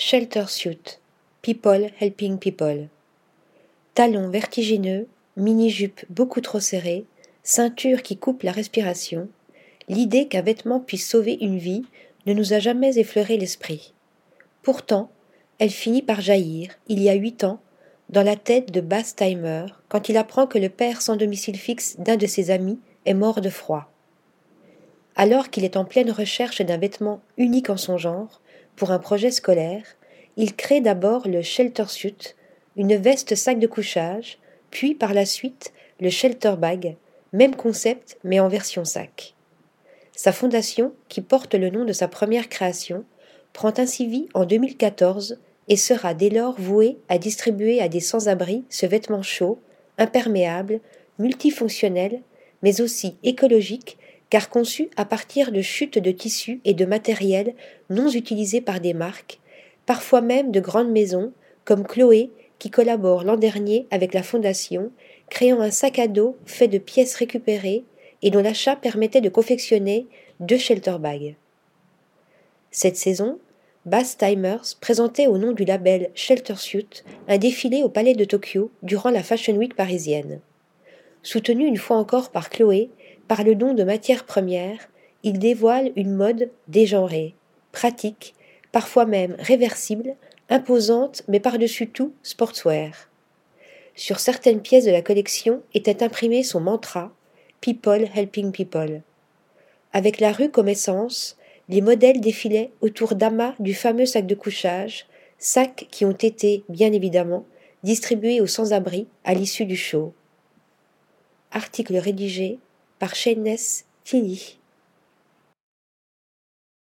Shelter suit. People helping people. Talons vertigineux, mini-jupe beaucoup trop serrée, ceinture qui coupe la respiration, l'idée qu'un vêtement puisse sauver une vie ne nous a jamais effleuré l'esprit. Pourtant, elle finit par jaillir, il y a huit ans, dans la tête de Timer quand il apprend que le père sans domicile fixe d'un de ses amis est mort de froid. Alors qu'il est en pleine recherche d'un vêtement unique en son genre, pour un projet scolaire, il crée d'abord le shelter suit, une veste sac de couchage, puis par la suite le shelter bag, même concept mais en version sac. Sa fondation, qui porte le nom de sa première création, prend ainsi vie en 2014 et sera dès lors vouée à distribuer à des sans-abri ce vêtement chaud, imperméable, multifonctionnel, mais aussi écologique, car conçu à partir de chutes de tissus et de matériel non utilisés par des marques, parfois même de grandes maisons, comme Chloé, qui collabore l'an dernier avec la Fondation, créant un sac à dos fait de pièces récupérées et dont l'achat permettait de confectionner deux shelter bags. Cette saison, Bass Timers présentait au nom du label Shelter Suit un défilé au Palais de Tokyo durant la Fashion Week parisienne. Soutenu une fois encore par Chloé, par le don de matières premières, il dévoile une mode dégenrée, pratique, parfois même réversible, imposante mais par-dessus tout sportswear. Sur certaines pièces de la collection était imprimé son mantra People helping people. Avec la rue comme essence, les modèles défilaient autour d'amas du fameux sac de couchage, sacs qui ont été, bien évidemment, distribués aux sans-abri à l'issue du show. Article rédigé par Shayness Tilly.